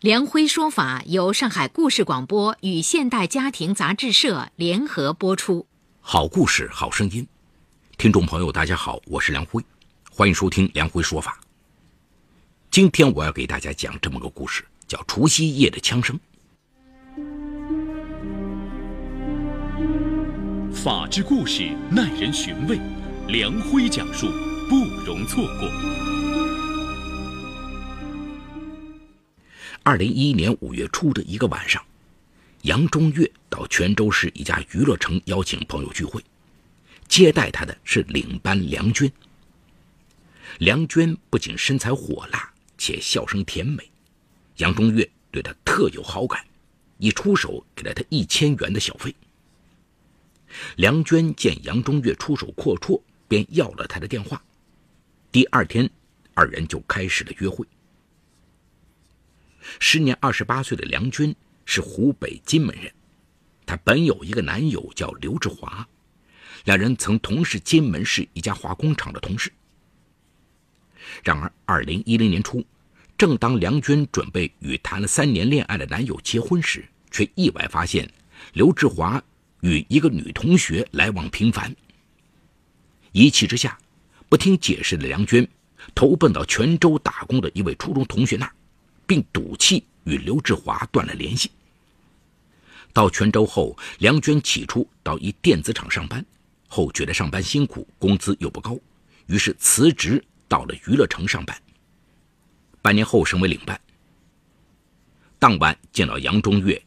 梁辉说法由上海故事广播与现代家庭杂志社联合播出。好故事，好声音。听众朋友，大家好，我是梁辉，欢迎收听梁辉说法。今天我要给大家讲这么个故事，叫《除夕夜的枪声》。法治故事耐人寻味，梁辉讲述不容错过。二零一一年五月初的一个晚上，杨中岳到泉州市一家娱乐城邀请朋友聚会，接待他的是领班梁娟。梁娟不仅身材火辣，且笑声甜美，杨中岳对她特有好感，一出手给了她一千元的小费。梁娟见杨中岳出手阔绰，便要了他的电话。第二天，二人就开始了约会。时年二十八岁的梁娟是湖北荆门人，她本有一个男友叫刘志华，两人曾同是荆门市一家化工厂的同事。然而，二零一零年初，正当梁娟准备与谈了三年恋爱的男友结婚时，却意外发现刘志华与一个女同学来往频繁。一气之下，不听解释的梁娟投奔到泉州打工的一位初中同学那儿。并赌气与刘志华断了联系。到泉州后，梁娟起初到一电子厂上班，后觉得上班辛苦，工资又不高，于是辞职到了娱乐城上班。半年后升为领班。当晚见到杨中岳，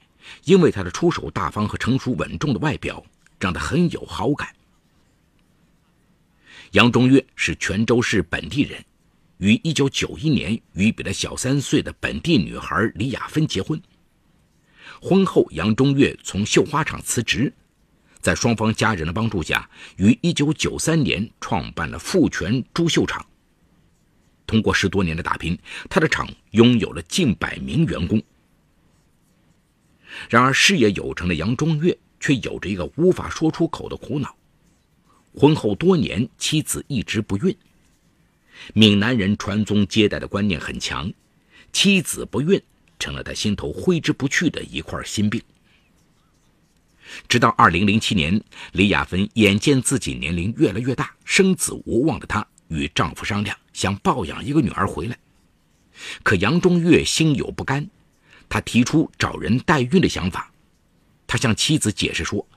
因为他的出手大方和成熟稳重的外表，让他很有好感。杨中岳是泉州市本地人。于一九九一年与比他小三岁的本地女孩李雅芬结婚。婚后，杨中岳从绣花厂辞职，在双方家人的帮助下，于一九九三年创办了富泉珠绣厂。通过十多年的打拼，他的厂拥有了近百名员工。然而，事业有成的杨中岳却有着一个无法说出口的苦恼：婚后多年，妻子一直不孕。闽南人传宗接代的观念很强，妻子不孕成了他心头挥之不去的一块心病。直到2007年，李亚芬眼见自己年龄越来越大，生子无望的她与丈夫商量，想抱养一个女儿回来。可杨中岳心有不甘，他提出找人代孕的想法。他向妻子解释说：“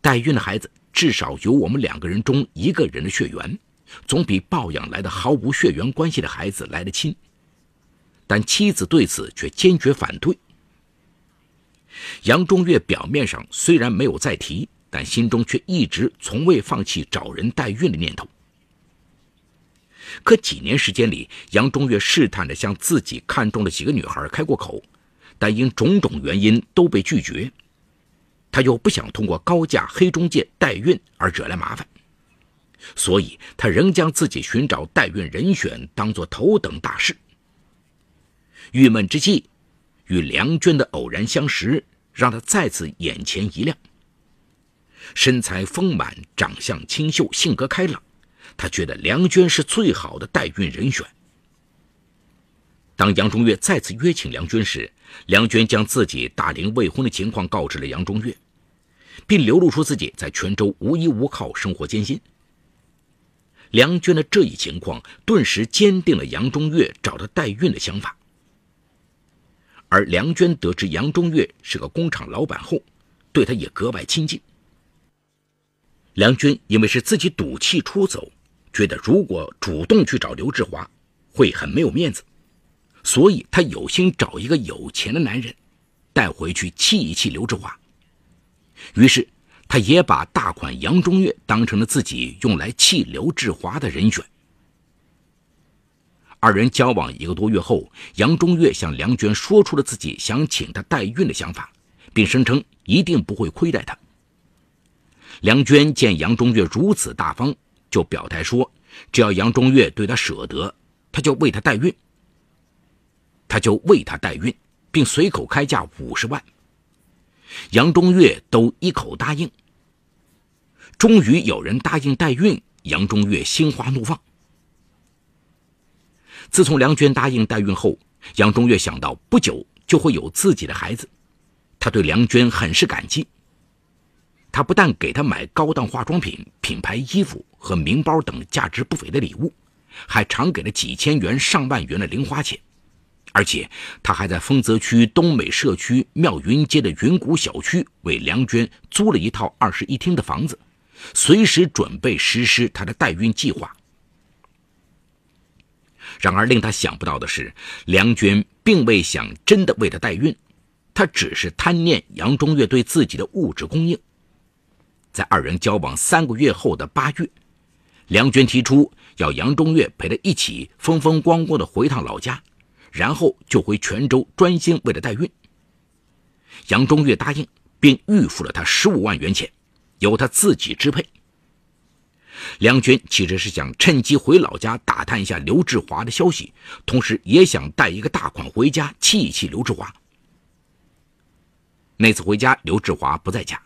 代孕的孩子至少有我们两个人中一个人的血缘。”总比抱养来的毫无血缘关系的孩子来得亲，但妻子对此却坚决反对。杨中岳表面上虽然没有再提，但心中却一直从未放弃找人代孕的念头。可几年时间里，杨中岳试探着向自己看中的几个女孩开过口，但因种种原因都被拒绝。他又不想通过高价黑中介代孕而惹来麻烦。所以，他仍将自己寻找代孕人选当作头等大事。郁闷之际，与梁娟的偶然相识，让他再次眼前一亮。身材丰满，长相清秀，性格开朗，他觉得梁娟是最好的代孕人选。当杨中岳再次约请梁娟时，梁娟将自己大龄未婚的情况告知了杨中岳，并流露出自己在泉州无依无靠，生活艰辛。梁娟的这一情况，顿时坚定了杨中岳找她代孕的想法。而梁娟得知杨中岳是个工厂老板后，对他也格外亲近。梁娟因为是自己赌气出走，觉得如果主动去找刘志华，会很没有面子，所以她有心找一个有钱的男人，带回去气一气刘志华。于是。他也把大款杨中岳当成了自己用来气刘志华的人选。二人交往一个多月后，杨中岳向梁娟说出了自己想请她代孕的想法，并声称一定不会亏待她。梁娟见杨中岳如此大方，就表态说：“只要杨中岳对她舍得，她就为他代孕。他就为他代孕，并随口开价五十万。杨中岳都一口答应。终于有人答应代孕，杨中岳心花怒放。自从梁娟答应代孕后，杨中岳想到不久就会有自己的孩子，他对梁娟很是感激。他不但给她买高档化妆品、品牌衣服和名包等价值不菲的礼物，还常给了几千元、上万元的零花钱，而且他还在丰泽区东美社区妙云街的云谷小区为梁娟租了一套二室一厅的房子，随时准备实施他的代孕计划。然而，令他想不到的是，梁娟并未想真的为他代孕，她只是贪念杨中岳对自己的物质供应。在二人交往三个月后的八月，梁娟提出要杨中岳陪她一起风风光光的回趟老家，然后就回泉州专心为了代孕。杨中岳答应，并预付了他十五万元钱，由他自己支配。梁娟其实是想趁机回老家打探一下刘志华的消息，同时也想带一个大款回家气一气刘志华。那次回家，刘志华不在家。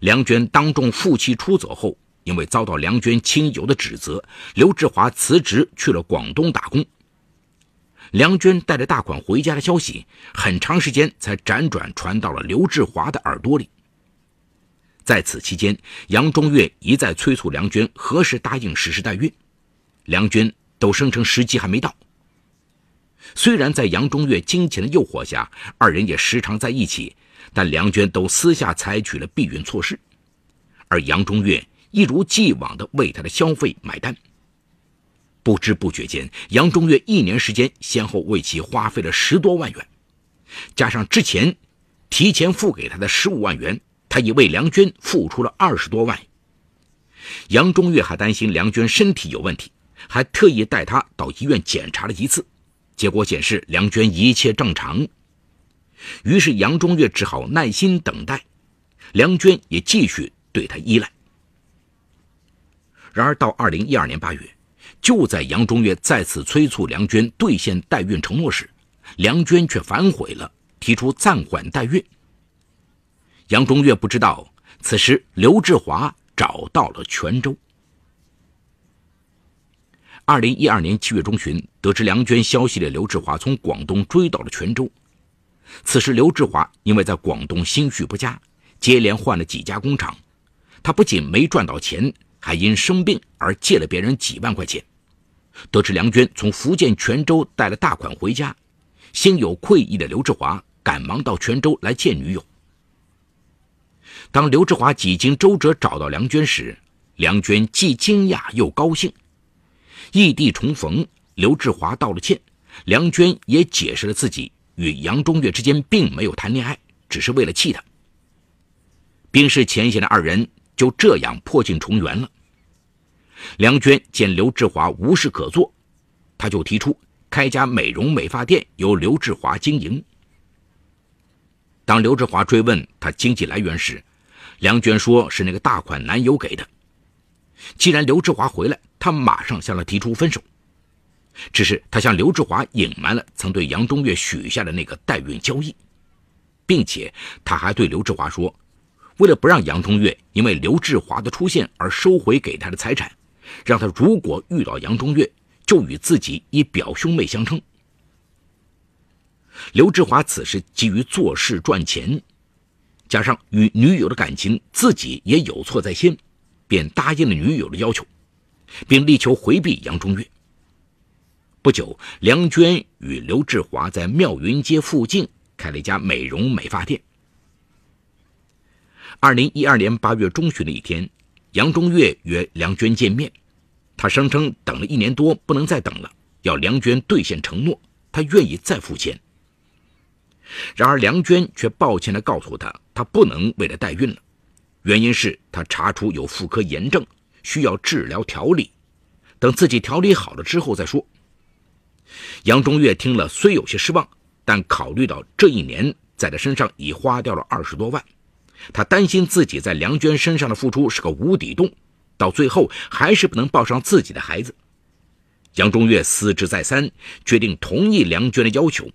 梁娟当众负气出走后，因为遭到梁娟亲友的指责，刘志华辞职去了广东打工。梁娟带着大款回家的消息，很长时间才辗转传到了刘志华的耳朵里。在此期间，杨中岳一再催促梁娟何时答应实施代孕，梁娟都声称时机还没到。虽然在杨中岳金钱的诱惑下，二人也时常在一起。但梁娟都私下采取了避孕措施，而杨中岳一如既往地为她的消费买单。不知不觉间，杨中岳一年时间先后为其花费了十多万元，加上之前提前付给他的十五万元，他已为梁娟付出了二十多万。杨中岳还担心梁娟身体有问题，还特意带她到医院检查了一次，结果显示梁娟一切正常。于是杨中岳只好耐心等待，梁娟也继续对他依赖。然而到二零一二年八月，就在杨中岳再次催促梁娟兑现代孕承诺时，梁娟却反悔了，提出暂缓代孕。杨中岳不知道，此时刘志华找到了泉州。二零一二年七月中旬，得知梁娟消息的刘志华从广东追到了泉州。此时，刘志华因为在广东心绪不佳，接连换了几家工厂，他不仅没赚到钱，还因生病而借了别人几万块钱。得知梁娟从福建泉州带了大款回家，心有愧意的刘志华赶忙到泉州来见女友。当刘志华几经周折找到梁娟时，梁娟既惊讶又高兴。异地重逢，刘志华道了歉，梁娟也解释了自己。与杨中岳之间并没有谈恋爱，只是为了气他。冰释前嫌的二人就这样破镜重圆了。梁娟见刘志华无事可做，他就提出开家美容美发店，由刘志华经营。当刘志华追问他经济来源时，梁娟说是那个大款男友给的。既然刘志华回来，他马上向他提出分手。只是他向刘志华隐瞒了曾对杨中岳许下的那个代孕交易，并且他还对刘志华说，为了不让杨中岳因为刘志华的出现而收回给他的财产，让他如果遇到杨中岳，就与自己以表兄妹相称。刘志华此时急于做事赚钱，加上与女友的感情自己也有错在先，便答应了女友的要求，并力求回避杨中岳。不久，梁娟与刘志华在妙云街附近开了一家美容美发店。二零一二年八月中旬的一天，杨中岳约梁娟见面，他声称等了一年多不能再等了，要梁娟兑现承诺，他愿意再付钱。然而梁娟却抱歉地告诉他，她不能为了代孕了，原因是她查出有妇科炎症，需要治疗调理，等自己调理好了之后再说。杨中岳听了，虽有些失望，但考虑到这一年在他身上已花掉了二十多万，他担心自己在梁娟身上的付出是个无底洞，到最后还是不能抱上自己的孩子。杨中岳思之再三，决定同意梁娟的要求，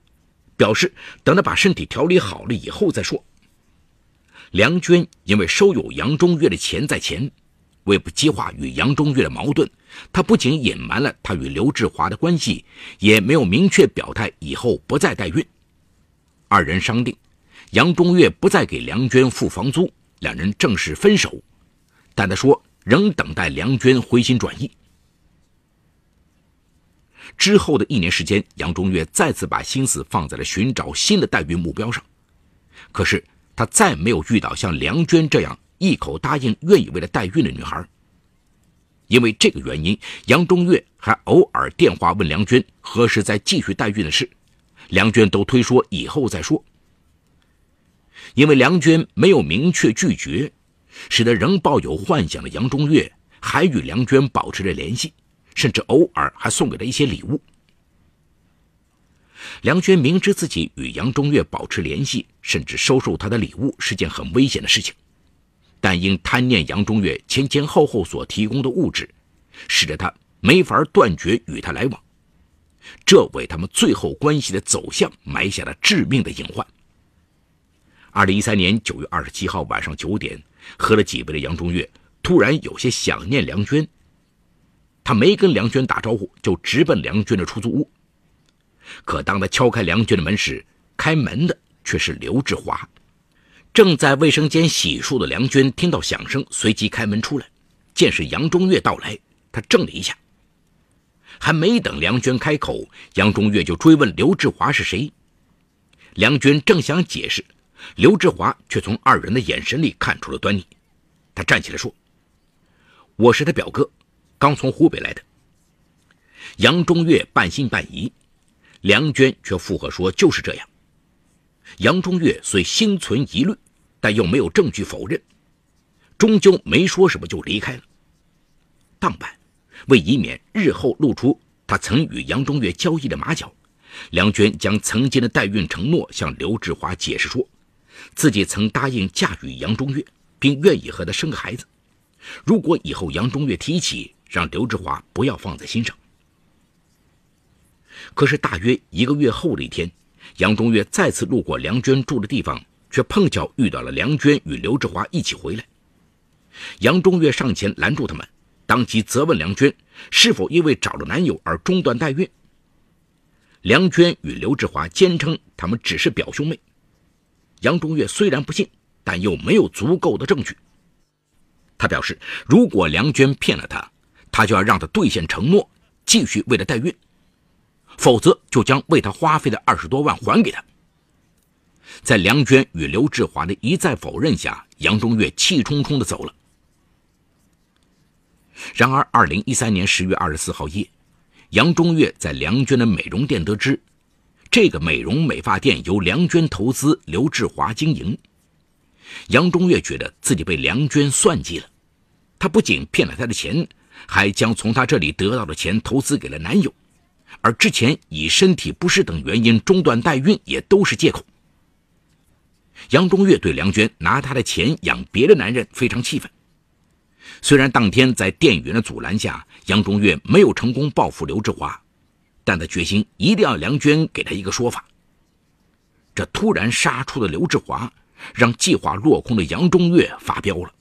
表示等他把身体调理好了以后再说。梁娟因为收有杨中岳的钱在前，为不激化与杨中岳的矛盾，她不仅隐瞒了她与刘志华的关系，也没有明确表态以后不再代孕。二人商定，杨中岳不再给梁娟付房租，两人正式分手。但他说仍等待梁娟回心转意。之后的一年时间，杨中岳再次把心思放在了寻找新的代孕目标上。可是他再没有遇到像梁娟这样一口答应、愿意为了代孕的女孩。因为这个原因，杨中岳还偶尔电话问梁娟何时再继续代孕的事，梁娟都推说以后再说。因为梁娟没有明确拒绝，使得仍抱有幻想的杨中岳还与梁娟保持着联系。甚至偶尔还送给他一些礼物。梁娟明知自己与杨中岳保持联系，甚至收受他的礼物是件很危险的事情，但因贪念杨中岳前前后后所提供的物质，使得他没法断绝与他来往，这为他们最后关系的走向埋下了致命的隐患。二零一三年九月二十七号晚上九点，喝了几杯的杨中岳突然有些想念梁娟。他没跟梁娟打招呼，就直奔梁娟的出租屋。可当他敲开梁娟的门时，开门的却是刘志华。正在卫生间洗漱的梁娟听到响声，随即开门出来，见是杨中岳到来，她怔了一下。还没等梁娟开口，杨中岳就追问刘志华是谁。梁娟正想解释，刘志华却从二人的眼神里看出了端倪。他站起来说：“我是他表哥。”刚从湖北来的，杨中岳半信半疑，梁娟却附和说就是这样。杨中岳虽心存疑虑，但又没有证据否认，终究没说什么就离开了。当晚，为以免日后露出他曾与杨中岳交易的马脚，梁娟将曾经的代孕承诺向刘志华解释说，自己曾答应嫁与杨中岳，并愿意和他生个孩子。如果以后杨中岳提起，让刘志华不要放在心上。可是大约一个月后的一天，杨中岳再次路过梁娟住的地方，却碰巧遇到了梁娟与刘志华一起回来。杨中岳上前拦住他们，当即责问梁娟是否因为找了男友而中断代孕。梁娟与刘志华坚称他们只是表兄妹。杨中岳虽然不信，但又没有足够的证据。他表示，如果梁娟骗了他，他就要让他兑现承诺，继续为他代孕，否则就将为他花费的二十多万还给他。在梁娟与刘志华的一再否认下，杨中岳气冲冲地走了。然而，二零一三年十月二十四号夜，杨中岳在梁娟的美容店得知，这个美容美发店由梁娟投资，刘志华经营。杨中岳觉得自己被梁娟算计了，他不仅骗了他的钱。还将从他这里得到的钱投资给了男友，而之前以身体不适等原因中断代孕也都是借口。杨中岳对梁娟拿他的钱养别的男人非常气愤。虽然当天在店员的阻拦下，杨中岳没有成功报复刘志华，但他决心一定要梁娟给他一个说法。这突然杀出的刘志华，让计划落空的杨中岳发飙了。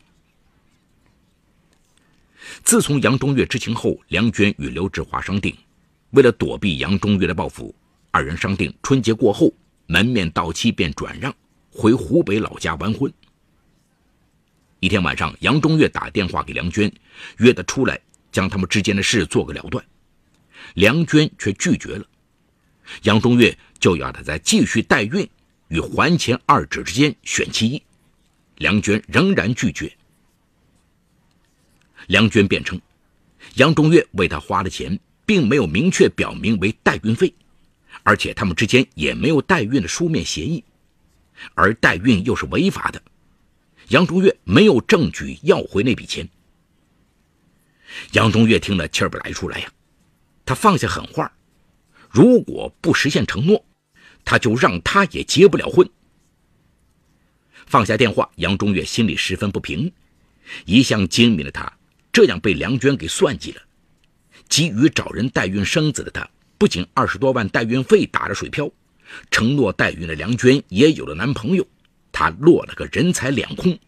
自从杨中岳知情后，梁娟与刘志华商定，为了躲避杨中岳的报复，二人商定春节过后门面到期便转让，回湖北老家完婚。一天晚上，杨中岳打电话给梁娟，约她出来将他们之间的事做个了断，梁娟却拒绝了。杨中岳就要她在继续代孕与还钱二者之间选其一，梁娟仍然拒绝。梁娟辩称，杨中岳为她花的钱并没有明确表明为代孕费，而且他们之间也没有代孕的书面协议，而代孕又是违法的，杨中岳没有证据要回那笔钱。杨中岳听了气儿不来出来呀，他放下狠话，如果不实现承诺，他就让他也结不了婚。放下电话，杨中岳心里十分不平。一向精明的他，这样被梁娟给算计了。急于找人代孕生子的他，不仅二十多万代孕费打了水漂，承诺代孕的梁娟也有了男朋友，他落了个人财两空。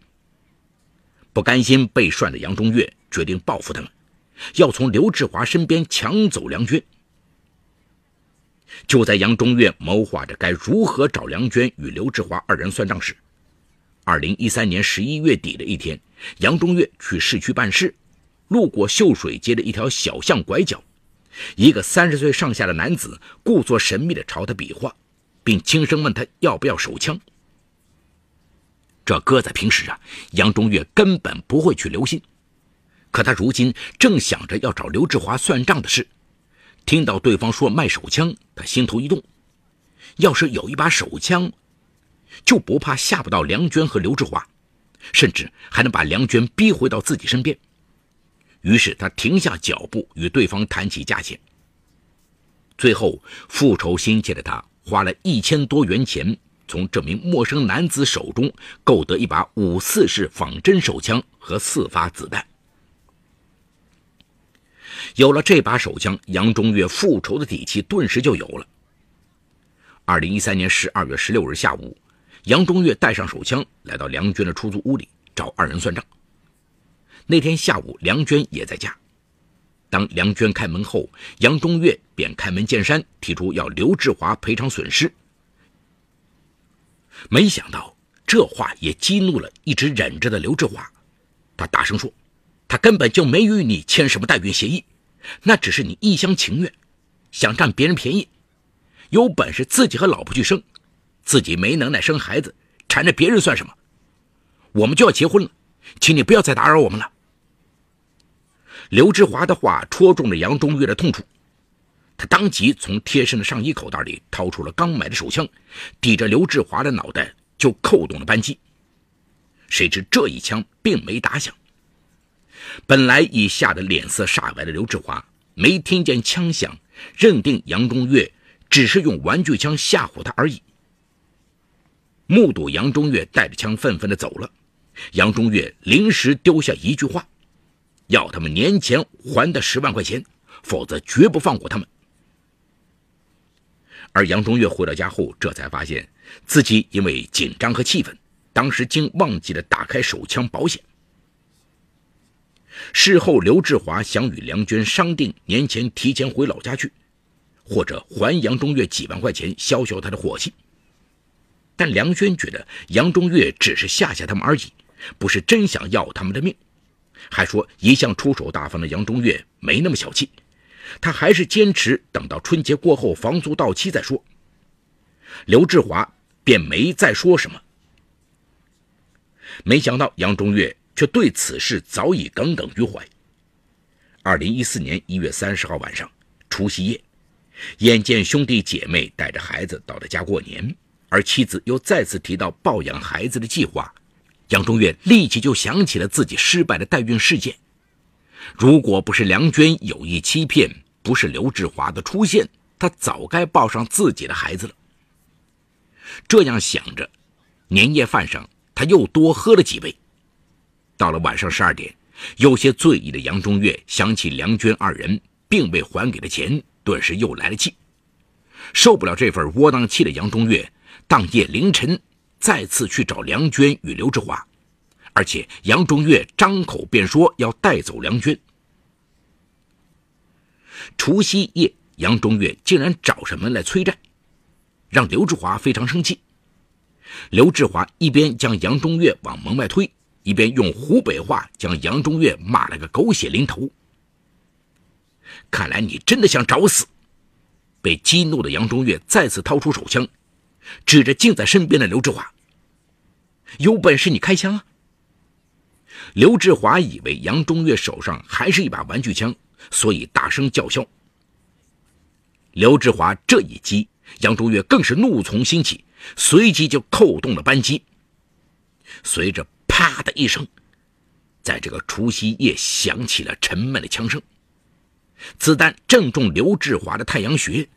不甘心被涮的杨中岳决定报复他们，要从刘志华身边抢走梁娟。就在杨中岳谋划着该如何找梁娟与刘志华二人算账时，二零一三年十一月底的一天，杨中岳去市区办事，路过秀水街的一条小巷拐角，一个三十岁上下的男子故作神秘地朝他比划，并轻声问他要不要手枪。这搁在平时啊，杨中岳根本不会去留心。可他如今正想着要找刘志华算账的事，听到对方说卖手枪，他心头一动。要是有一把手枪，就不怕吓不到梁娟和刘志华，甚至还能把梁娟逼回到自己身边。于是他停下脚步，与对方谈起价钱。最后，复仇心切的他花了一千多元钱。从这名陌生男子手中购得一把五四式仿真手枪和四发子弹。有了这把手枪，杨中岳复仇的底气顿时就有了。二零一三年十二月十六日下午，杨中岳带上手枪来到梁娟的出租屋里找二人算账。那天下午，梁娟也在家。当梁娟开门后，杨中岳便开门见山提出要刘志华赔偿损失。没想到这话也激怒了一直忍着的刘志华，他大声说：“他根本就没与你签什么代孕协议，那只是你一厢情愿，想占别人便宜。有本事自己和老婆去生，自己没能耐生孩子，缠着别人算什么？我们就要结婚了，请你不要再打扰我们了。”刘志华的话戳中了杨中岳的痛处。他当即从贴身的上衣口袋里掏出了刚买的手枪，抵着刘志华的脑袋就扣动了扳机。谁知这一枪并没打响。本来已吓得脸色煞白的刘志华没听见枪响，认定杨中岳只是用玩具枪吓唬他而已。目睹杨中岳带着枪愤愤地走了，杨中岳临时丢下一句话：要他们年前还的十万块钱，否则绝不放过他们。而杨中岳回到家后，这才发现自己因为紧张和气愤，当时竟忘记了打开手枪保险。事后，刘志华想与梁娟商定年前提前回老家去，或者还杨中岳几万块钱消消他的火气。但梁娟觉得杨中岳只是吓吓他们而已，不是真想要他们的命，还说一向出手大方的杨中岳没那么小气。他还是坚持等到春节过后房租到期再说。刘志华便没再说什么。没想到杨中岳却对此事早已耿耿于怀。二零一四年一月三十号晚上，除夕夜，眼见兄弟姐妹带着孩子到了家过年，而妻子又再次提到抱养孩子的计划，杨中岳立即就想起了自己失败的代孕事件。如果不是梁娟有意欺骗，不是刘志华的出现，他早该抱上自己的孩子了。这样想着，年夜饭上他又多喝了几杯。到了晚上十二点，有些醉意的杨中岳想起梁娟二人并未还给的钱，顿时又来了气。受不了这份窝囊气的杨中岳，当夜凌晨再次去找梁娟与刘志华。而且杨中岳张口便说要带走梁娟。除夕夜，杨中岳竟然找上门来催债，让刘志华非常生气。刘志华一边将杨中岳往门外推，一边用湖北话将杨中岳骂了个狗血淋头。看来你真的想找死！被激怒的杨中岳再次掏出手枪，指着近在身边的刘志华：“有本事你开枪啊！”刘志华以为杨中岳手上还是一把玩具枪，所以大声叫嚣。刘志华这一击，杨中岳更是怒从心起，随即就扣动了扳机。随着“啪”的一声，在这个除夕夜响起了沉闷的枪声，子弹正中刘志华的太阳穴，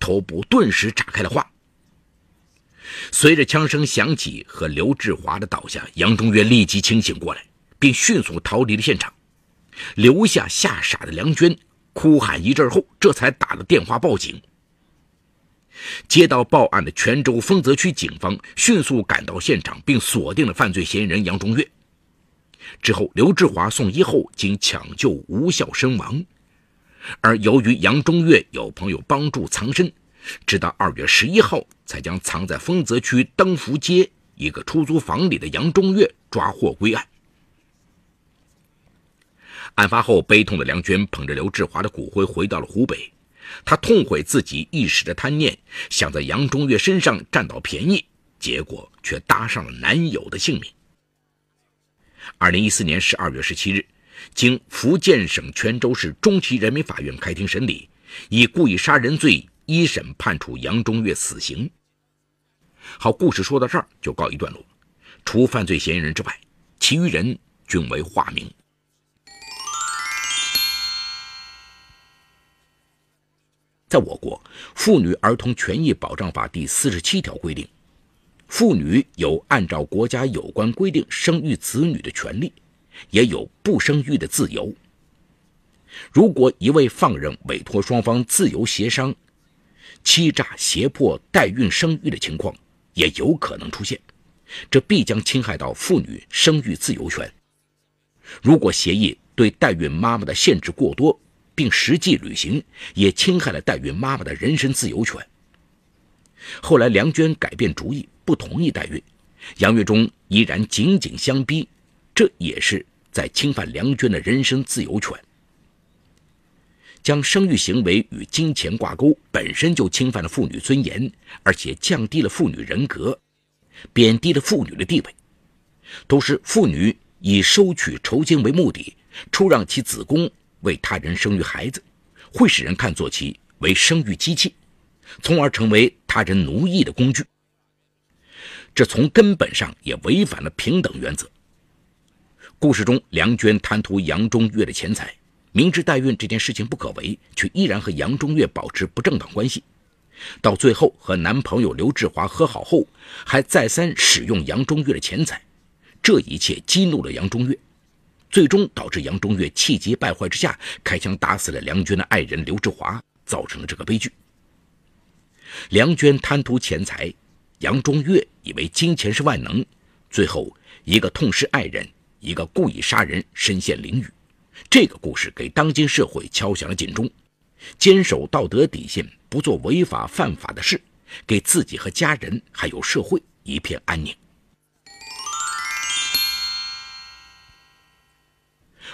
头部顿时炸开了花。随着枪声响起和刘志华的倒下，杨中岳立即清醒过来，并迅速逃离了现场，留下吓傻的梁娟，哭喊一阵后，这才打了电话报警。接到报案的泉州丰泽区警方迅速赶到现场，并锁定了犯罪嫌疑人杨中岳。之后，刘志华送医后经抢救无效身亡。而由于杨中岳有朋友帮助藏身，直到二月十一号才将藏在丰泽区登福街一个出租房里的杨中岳抓获归案。案发后，悲痛的梁娟捧着刘志华的骨灰回到了湖北。她痛悔自己一时的贪念，想在杨中岳身上占到便宜，结果却搭上了男友的性命。二零一四年十二月十七日，经福建省泉州市中级人民法院开庭审理，以故意杀人罪一审判处杨中岳死刑。好，故事说到这儿就告一段落。除犯罪嫌疑人之外，其余人均为化名。在我国，《妇女儿童权益保障法》第四十七条规定，妇女有按照国家有关规定生育子女的权利，也有不生育的自由。如果一味放任委托双方自由协商，欺诈胁迫代孕生育的情况也有可能出现，这必将侵害到妇女生育自由权。如果协议对代孕妈妈的限制过多，并实际履行，也侵害了代孕妈妈的人身自由权。后来，梁娟改变主意，不同意代孕，杨月忠依然紧紧相逼，这也是在侵犯梁娟的人身自由权。将生育行为与金钱挂钩，本身就侵犯了妇女尊严，而且降低了妇女人格，贬低了妇女的地位。都是妇女以收取酬金为目的，出让其子宫。为他人生育孩子，会使人看作其为生育机器，从而成为他人奴役的工具。这从根本上也违反了平等原则。故事中，梁娟贪图杨中岳的钱财，明知代孕这件事情不可为，却依然和杨中岳保持不正当关系。到最后和男朋友刘志华和好后，还再三使用杨中岳的钱财，这一切激怒了杨中岳。最终导致杨中岳气急败坏之下开枪打死了梁娟的爱人刘志华，造成了这个悲剧。梁娟贪图钱财，杨中岳以为金钱是万能，最后一个痛失爱人，一个故意杀人，身陷囹圄。这个故事给当今社会敲响了警钟：坚守道德底线，不做违法犯法的事，给自己和家人还有社会一片安宁。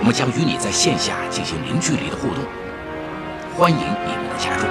我们将与你在线下进行零距离的互动，欢迎你们的加入。